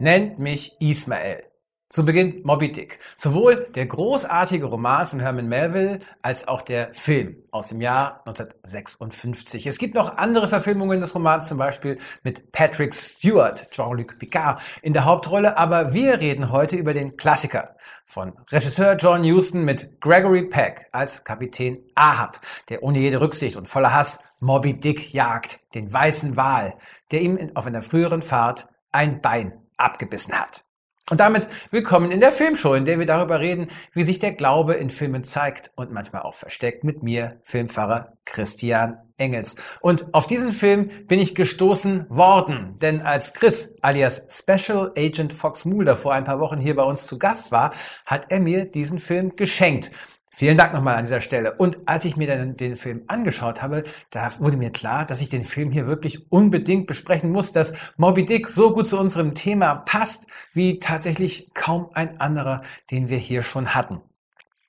Nennt mich Ismael. Zu Beginn Moby Dick. Sowohl der großartige Roman von Herman Melville als auch der Film aus dem Jahr 1956. Es gibt noch andere Verfilmungen des Romans, zum Beispiel mit Patrick Stewart, Jean-Luc Picard in der Hauptrolle, aber wir reden heute über den Klassiker von Regisseur John Huston mit Gregory Peck als Kapitän Ahab, der ohne jede Rücksicht und voller Hass Moby Dick jagt, den weißen Wal, der ihm auf einer früheren Fahrt ein Bein abgebissen hat. Und damit willkommen in der Filmshow, in der wir darüber reden, wie sich der Glaube in Filmen zeigt und manchmal auch versteckt mit mir, Filmfahrer Christian Engels. Und auf diesen Film bin ich gestoßen worden, denn als Chris alias Special Agent Fox Mulder vor ein paar Wochen hier bei uns zu Gast war, hat er mir diesen Film geschenkt. Vielen Dank nochmal an dieser Stelle. Und als ich mir dann den Film angeschaut habe, da wurde mir klar, dass ich den Film hier wirklich unbedingt besprechen muss, dass Moby Dick so gut zu unserem Thema passt, wie tatsächlich kaum ein anderer, den wir hier schon hatten.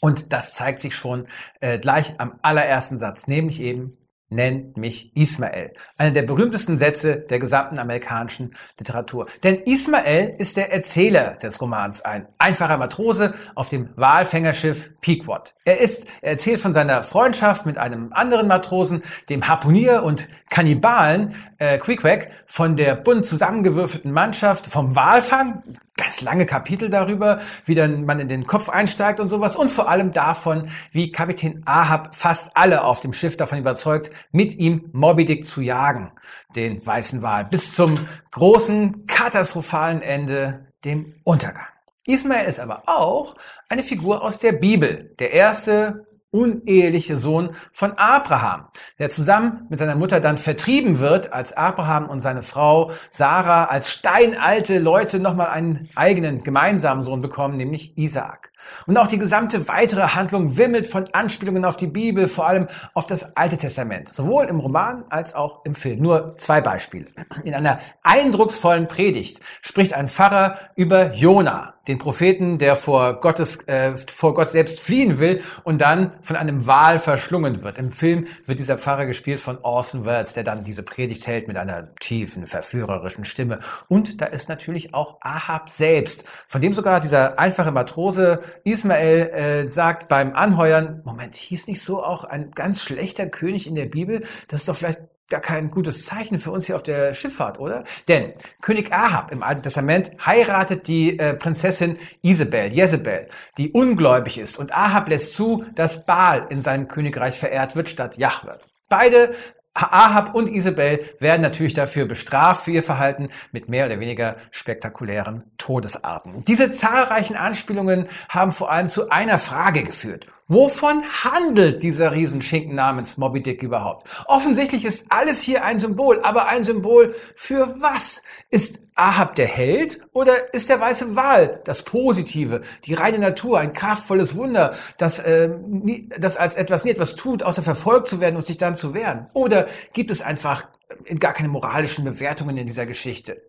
Und das zeigt sich schon äh, gleich am allerersten Satz, nämlich eben nennt mich Ismael. Einer der berühmtesten Sätze der gesamten amerikanischen Literatur. Denn Ismael ist der Erzähler des Romans, ein einfacher Matrose auf dem Walfängerschiff Pequod. Er ist, er erzählt von seiner Freundschaft mit einem anderen Matrosen, dem Harpunier und Kannibalen äh, Queequeg, von der bunt zusammengewürfelten Mannschaft, vom Walfang, ganz lange Kapitel darüber, wie dann man in den Kopf einsteigt und sowas und vor allem davon, wie Kapitän Ahab fast alle auf dem Schiff davon überzeugt, mit ihm Moby Dick zu jagen, den weißen Wal, bis zum großen katastrophalen Ende, dem Untergang. Ismael ist aber auch eine Figur aus der Bibel, der erste uneheliche Sohn von Abraham, der zusammen mit seiner Mutter dann vertrieben wird, als Abraham und seine Frau Sarah als steinalte Leute nochmal einen eigenen gemeinsamen Sohn bekommen, nämlich Isaak. Und auch die gesamte weitere Handlung wimmelt von Anspielungen auf die Bibel, vor allem auf das Alte Testament, sowohl im Roman als auch im Film. Nur zwei Beispiele. In einer eindrucksvollen Predigt spricht ein Pfarrer über Jona, den Propheten, der vor Gottes, äh, vor Gott selbst fliehen will und dann von einem Wal verschlungen wird. Im Film wird dieser Pfarrer gespielt von Orson Welles, der dann diese Predigt hält mit einer tiefen, verführerischen Stimme. Und da ist natürlich auch Ahab selbst, von dem sogar dieser einfache Matrose Ismael äh, sagt beim Anheuern, Moment, hieß nicht so auch ein ganz schlechter König in der Bibel? Das ist doch vielleicht gar kein gutes Zeichen für uns hier auf der Schifffahrt, oder? Denn König Ahab im Alten Testament heiratet die äh, Prinzessin Isabel, Jezebel, die ungläubig ist. Und Ahab lässt zu, dass Baal in seinem Königreich verehrt wird statt Jahwe. Beide Ahab und Isabel werden natürlich dafür bestraft für ihr Verhalten mit mehr oder weniger spektakulären Todesarten. Diese zahlreichen Anspielungen haben vor allem zu einer Frage geführt. Wovon handelt dieser Riesenschinken namens Moby Dick überhaupt? Offensichtlich ist alles hier ein Symbol, aber ein Symbol für was? Ist Ahab der Held oder ist der weiße Wal das Positive, die reine Natur, ein kraftvolles Wunder, das, äh, nie, das als etwas nie etwas tut, außer verfolgt zu werden und sich dann zu wehren? Oder gibt es einfach gar keine moralischen Bewertungen in dieser Geschichte?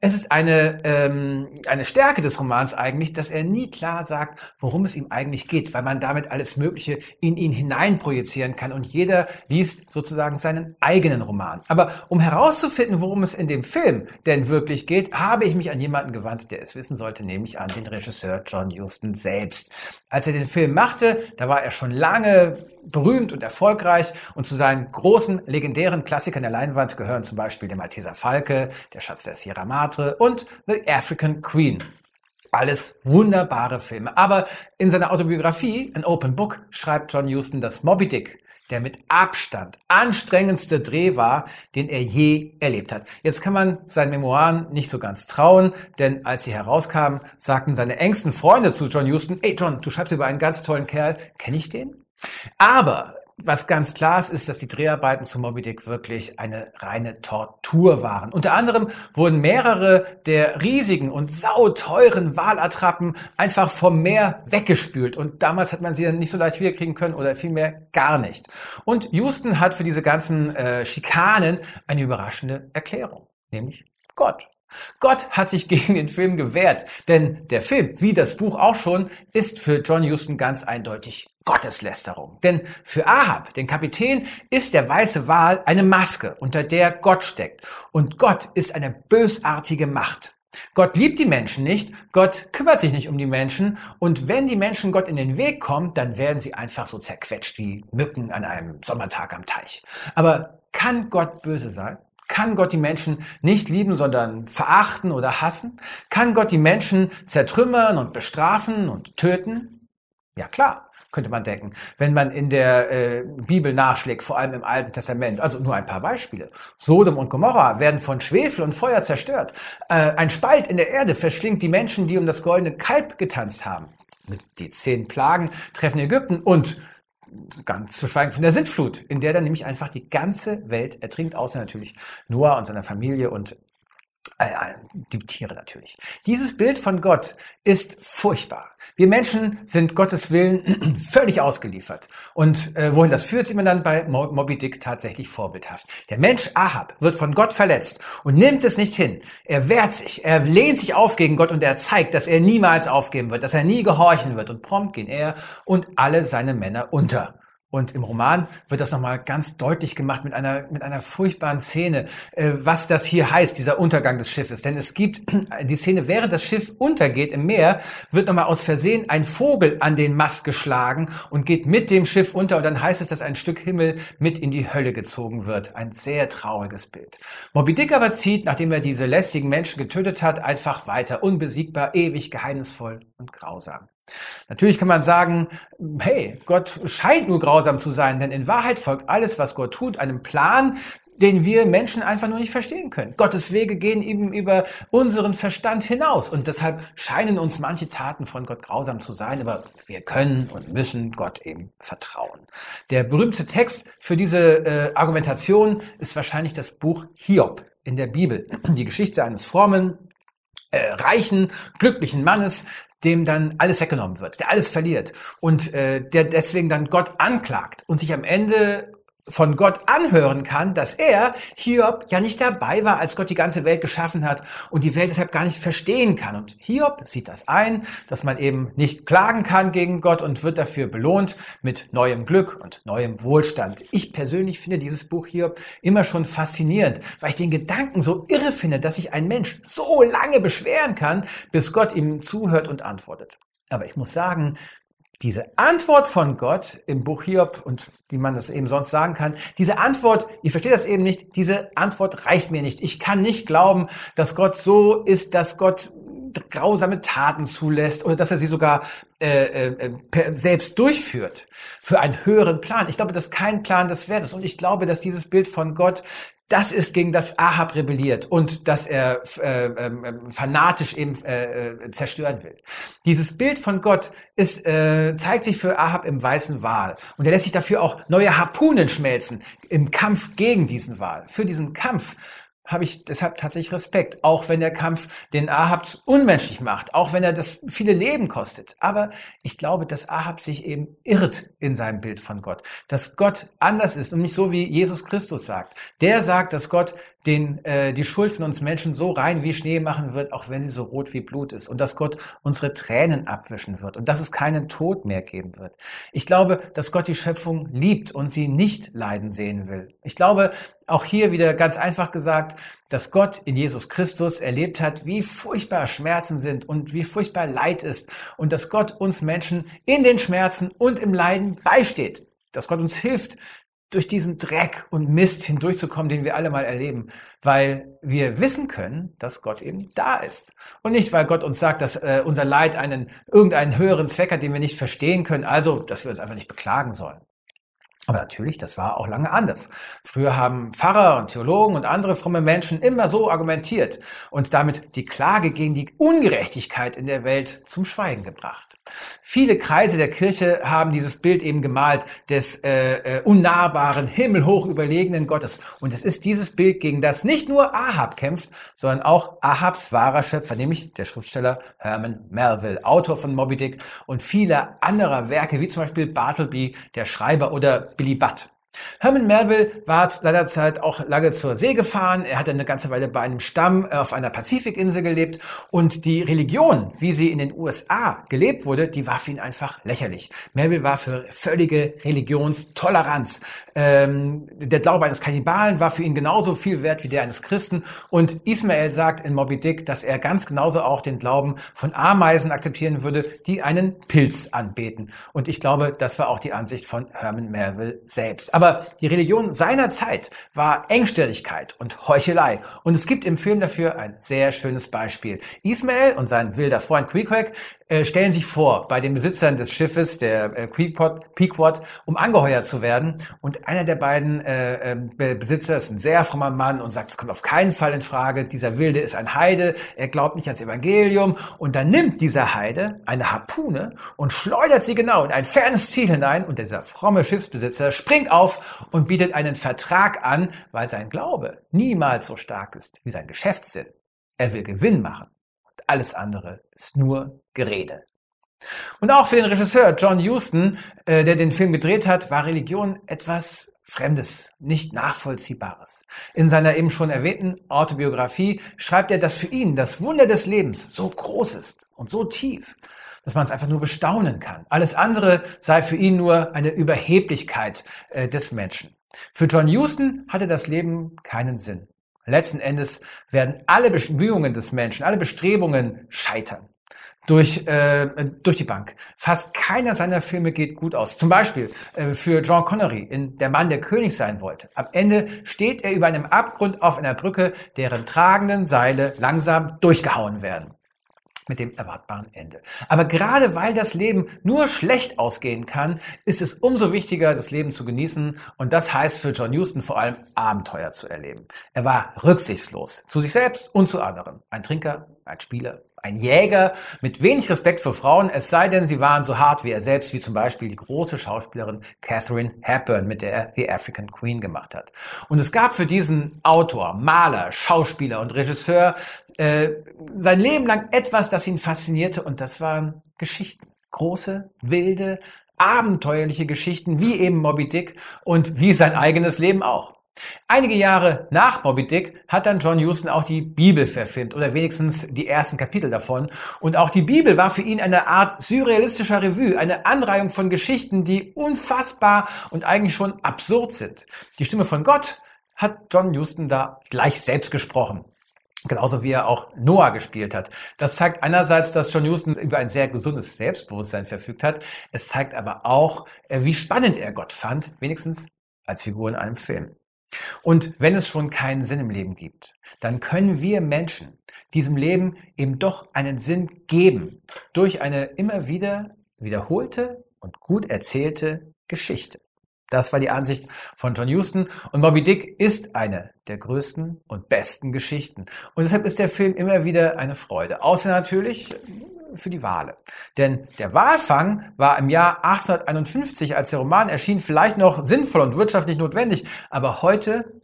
Es ist eine, ähm, eine Stärke des Romans eigentlich, dass er nie klar sagt, worum es ihm eigentlich geht, weil man damit alles Mögliche in ihn hineinprojizieren kann und jeder liest sozusagen seinen eigenen Roman. Aber um herauszufinden, worum es in dem Film denn wirklich geht, habe ich mich an jemanden gewandt, der es wissen sollte, nämlich an den Regisseur John Huston selbst. Als er den Film machte, da war er schon lange berühmt und erfolgreich und zu seinen großen, legendären Klassikern der Leinwand gehören zum Beispiel der Malteser Falke, der Schatz der Sierra Madre und The African Queen. Alles wunderbare Filme. Aber in seiner Autobiografie, An Open Book, schreibt John Huston, dass Moby Dick der mit Abstand anstrengendste Dreh war, den er je erlebt hat. Jetzt kann man seinen Memoiren nicht so ganz trauen, denn als sie herauskamen, sagten seine engsten Freunde zu John Huston, ey John, du schreibst über einen ganz tollen Kerl, kenne ich den? Aber was ganz klar ist, ist, dass die Dreharbeiten zu Moby Dick wirklich eine reine Tortur waren. Unter anderem wurden mehrere der riesigen und sauteuren Walattrappen einfach vom Meer weggespült. Und damals hat man sie dann nicht so leicht wiederkriegen können oder vielmehr gar nicht. Und Houston hat für diese ganzen äh, Schikanen eine überraschende Erklärung, nämlich Gott. Gott hat sich gegen den Film gewehrt, denn der Film, wie das Buch auch schon, ist für John Huston ganz eindeutig Gotteslästerung. Denn für Ahab, den Kapitän, ist der weiße Wal eine Maske, unter der Gott steckt. Und Gott ist eine bösartige Macht. Gott liebt die Menschen nicht, Gott kümmert sich nicht um die Menschen und wenn die Menschen Gott in den Weg kommen, dann werden sie einfach so zerquetscht wie Mücken an einem Sommertag am Teich. Aber kann Gott böse sein? Kann Gott die Menschen nicht lieben, sondern verachten oder hassen? Kann Gott die Menschen zertrümmern und bestrafen und töten? Ja klar, könnte man denken, wenn man in der äh, Bibel nachschlägt, vor allem im Alten Testament. Also nur ein paar Beispiele. Sodom und Gomorra werden von Schwefel und Feuer zerstört. Äh, ein Spalt in der Erde verschlingt die Menschen, die um das goldene Kalb getanzt haben. Die zehn Plagen treffen Ägypten und ganz zu schweigen von der Sintflut, in der dann nämlich einfach die ganze Welt ertrinkt, außer natürlich Noah und seiner Familie und die Tiere natürlich. Dieses Bild von Gott ist furchtbar. Wir Menschen sind Gottes Willen völlig ausgeliefert. Und äh, wohin das führt, sieht man dann bei Moby Dick tatsächlich vorbildhaft. Der Mensch Ahab wird von Gott verletzt und nimmt es nicht hin. Er wehrt sich, er lehnt sich auf gegen Gott und er zeigt, dass er niemals aufgeben wird, dass er nie gehorchen wird. Und prompt gehen er und alle seine Männer unter. Und im Roman wird das nochmal ganz deutlich gemacht mit einer, mit einer furchtbaren Szene, äh, was das hier heißt, dieser Untergang des Schiffes. Denn es gibt die Szene, während das Schiff untergeht im Meer, wird nochmal aus Versehen ein Vogel an den Mast geschlagen und geht mit dem Schiff unter. Und dann heißt es, dass ein Stück Himmel mit in die Hölle gezogen wird. Ein sehr trauriges Bild. Moby Dick aber zieht, nachdem er diese lästigen Menschen getötet hat, einfach weiter, unbesiegbar, ewig, geheimnisvoll und grausam. Natürlich kann man sagen, hey, Gott scheint nur grausam zu sein, denn in Wahrheit folgt alles, was Gott tut, einem Plan, den wir Menschen einfach nur nicht verstehen können. Gottes Wege gehen eben über unseren Verstand hinaus und deshalb scheinen uns manche Taten von Gott grausam zu sein, aber wir können und müssen Gott eben vertrauen. Der berühmte Text für diese äh, Argumentation ist wahrscheinlich das Buch Hiob in der Bibel. Die Geschichte eines frommen, äh, reichen, glücklichen Mannes, dem dann alles weggenommen wird, der alles verliert und äh, der deswegen dann Gott anklagt und sich am Ende von Gott anhören kann, dass er, Hiob, ja nicht dabei war, als Gott die ganze Welt geschaffen hat und die Welt deshalb gar nicht verstehen kann. Und Hiob sieht das ein, dass man eben nicht klagen kann gegen Gott und wird dafür belohnt mit neuem Glück und neuem Wohlstand. Ich persönlich finde dieses Buch Hiob immer schon faszinierend, weil ich den Gedanken so irre finde, dass sich ein Mensch so lange beschweren kann, bis Gott ihm zuhört und antwortet. Aber ich muss sagen, diese Antwort von Gott im Buch Hiob und wie man das eben sonst sagen kann, diese Antwort, ihr versteht das eben nicht, diese Antwort reicht mir nicht. Ich kann nicht glauben, dass Gott so ist, dass Gott grausame Taten zulässt oder dass er sie sogar äh, äh, selbst durchführt für einen höheren Plan. Ich glaube, das ist kein Plan des Wertes und ich glaube, dass dieses Bild von Gott das ist gegen das Ahab rebelliert und dass er äh, äh, fanatisch eben äh, äh, zerstören will. Dieses Bild von Gott ist, äh, zeigt sich für Ahab im weißen Wal und er lässt sich dafür auch neue Harpunen schmelzen im Kampf gegen diesen Wal. Für diesen Kampf habe ich deshalb tatsächlich Respekt, auch wenn der Kampf den Ahab unmenschlich macht, auch wenn er das viele Leben kostet. Aber ich glaube, dass Ahab sich eben irrt in seinem Bild von Gott, dass Gott anders ist und nicht so wie Jesus Christus sagt. Der sagt, dass Gott den äh, die Schuld von uns Menschen so rein wie Schnee machen wird, auch wenn sie so rot wie Blut ist und dass Gott unsere Tränen abwischen wird und dass es keinen Tod mehr geben wird. Ich glaube, dass Gott die Schöpfung liebt und sie nicht leiden sehen will. Ich glaube, auch hier wieder ganz einfach gesagt, dass Gott in Jesus Christus erlebt hat, wie furchtbar Schmerzen sind und wie furchtbar Leid ist und dass Gott uns Menschen in den Schmerzen und im Leiden beisteht, dass Gott uns hilft, durch diesen Dreck und Mist hindurchzukommen, den wir alle mal erleben, weil wir wissen können, dass Gott eben da ist. Und nicht, weil Gott uns sagt, dass äh, unser Leid einen, irgendeinen höheren Zweck hat, den wir nicht verstehen können, also, dass wir uns einfach nicht beklagen sollen. Aber natürlich, das war auch lange anders. Früher haben Pfarrer und Theologen und andere fromme Menschen immer so argumentiert und damit die Klage gegen die Ungerechtigkeit in der Welt zum Schweigen gebracht. Viele Kreise der Kirche haben dieses Bild eben gemalt des äh, äh, unnahbaren, himmelhoch überlegenen Gottes. Und es ist dieses Bild, gegen das nicht nur Ahab kämpft, sondern auch Ahabs wahrer Schöpfer, nämlich der Schriftsteller Herman Melville, Autor von Moby Dick und vieler anderer Werke, wie zum Beispiel Bartleby, der Schreiber oder Billy Watt. Herman Melville war zu seiner Zeit auch lange zur See gefahren. Er hatte eine ganze Weile bei einem Stamm äh, auf einer Pazifikinsel gelebt und die Religion, wie sie in den USA gelebt wurde, die war für ihn einfach lächerlich. Melville war für völlige Religionstoleranz. Ähm, der Glaube eines Kannibalen war für ihn genauso viel wert wie der eines Christen und Ismael sagt in Moby Dick, dass er ganz genauso auch den Glauben von Ameisen akzeptieren würde, die einen Pilz anbeten. Und ich glaube, das war auch die Ansicht von Herman Melville selbst. Aber die Religion seiner Zeit war Engstelligkeit und Heuchelei. Und es gibt im Film dafür ein sehr schönes Beispiel. Ismael und sein wilder Freund Queequeg äh, stellen sich vor bei den Besitzern des Schiffes, der äh, Pequod, Pequod, um angeheuert zu werden. Und einer der beiden äh, äh, Besitzer ist ein sehr frommer Mann und sagt, es kommt auf keinen Fall in Frage. Dieser Wilde ist ein Heide, er glaubt nicht ans Evangelium. Und dann nimmt dieser Heide eine Harpune und schleudert sie genau in ein fernes Ziel hinein. Und dieser fromme Schiffsbesitzer springt auf und bietet einen Vertrag an, weil sein Glaube niemals so stark ist wie sein Geschäftssinn. Er will Gewinn machen. Alles andere ist nur Gerede. Und auch für den Regisseur John Huston, äh, der den Film gedreht hat, war Religion etwas Fremdes, nicht Nachvollziehbares. In seiner eben schon erwähnten Autobiografie schreibt er, dass für ihn das Wunder des Lebens so groß ist und so tief, dass man es einfach nur bestaunen kann. Alles andere sei für ihn nur eine Überheblichkeit äh, des Menschen. Für John Huston hatte das Leben keinen Sinn. Letzten Endes werden alle Bemühungen des Menschen, alle Bestrebungen scheitern. Durch, äh, durch die Bank. Fast keiner seiner Filme geht gut aus. Zum Beispiel äh, für John Connery in Der Mann, der König sein wollte. Am Ende steht er über einem Abgrund auf einer Brücke, deren tragenden Seile langsam durchgehauen werden mit dem erwartbaren Ende. Aber gerade weil das Leben nur schlecht ausgehen kann, ist es umso wichtiger, das Leben zu genießen. Und das heißt für John Huston vor allem Abenteuer zu erleben. Er war rücksichtslos zu sich selbst und zu anderen. Ein Trinker, ein Spieler, ein Jäger mit wenig Respekt für Frauen, es sei denn, sie waren so hart wie er selbst, wie zum Beispiel die große Schauspielerin Catherine Hepburn, mit der er The African Queen gemacht hat. Und es gab für diesen Autor, Maler, Schauspieler und Regisseur äh, sein Leben lang etwas, das ihn faszinierte, und das waren Geschichten. Große, wilde, abenteuerliche Geschichten, wie eben Moby Dick und wie sein eigenes Leben auch. Einige Jahre nach Moby Dick hat dann John Huston auch die Bibel verfilmt oder wenigstens die ersten Kapitel davon. Und auch die Bibel war für ihn eine Art surrealistischer Revue, eine Anreihung von Geschichten, die unfassbar und eigentlich schon absurd sind. Die Stimme von Gott hat John Huston da gleich selbst gesprochen. Genauso wie er auch Noah gespielt hat. Das zeigt einerseits, dass John Huston über ein sehr gesundes Selbstbewusstsein verfügt hat. Es zeigt aber auch, äh, wie spannend er Gott fand, wenigstens als Figur in einem Film. Und wenn es schon keinen Sinn im Leben gibt, dann können wir Menschen diesem Leben eben doch einen Sinn geben durch eine immer wieder wiederholte und gut erzählte Geschichte. Das war die Ansicht von John Huston und Moby Dick ist eine der größten und besten Geschichten. Und deshalb ist der Film immer wieder eine Freude. Außer natürlich für die Wale. Denn der Walfang war im Jahr 1851, als der Roman erschien, vielleicht noch sinnvoll und wirtschaftlich notwendig. Aber heute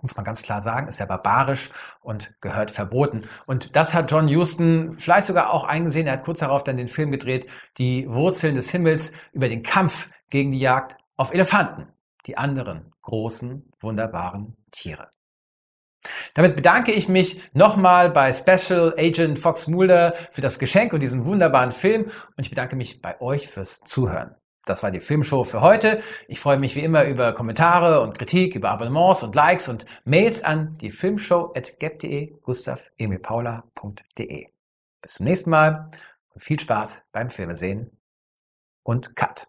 muss man ganz klar sagen, ist er barbarisch und gehört verboten. Und das hat John Huston vielleicht sogar auch eingesehen. Er hat kurz darauf dann den Film gedreht, Die Wurzeln des Himmels über den Kampf gegen die Jagd auf Elefanten, die anderen großen, wunderbaren Tiere. Damit bedanke ich mich nochmal bei Special Agent Fox Mulder für das Geschenk und diesen wunderbaren Film und ich bedanke mich bei euch fürs Zuhören. Das war die Filmshow für heute. Ich freue mich wie immer über Kommentare und Kritik, über Abonnements und Likes und Mails an die Filmshow.gap.de, Gustav Emil Paula.de. Bis zum nächsten Mal und viel Spaß beim Filmesehen und Cut.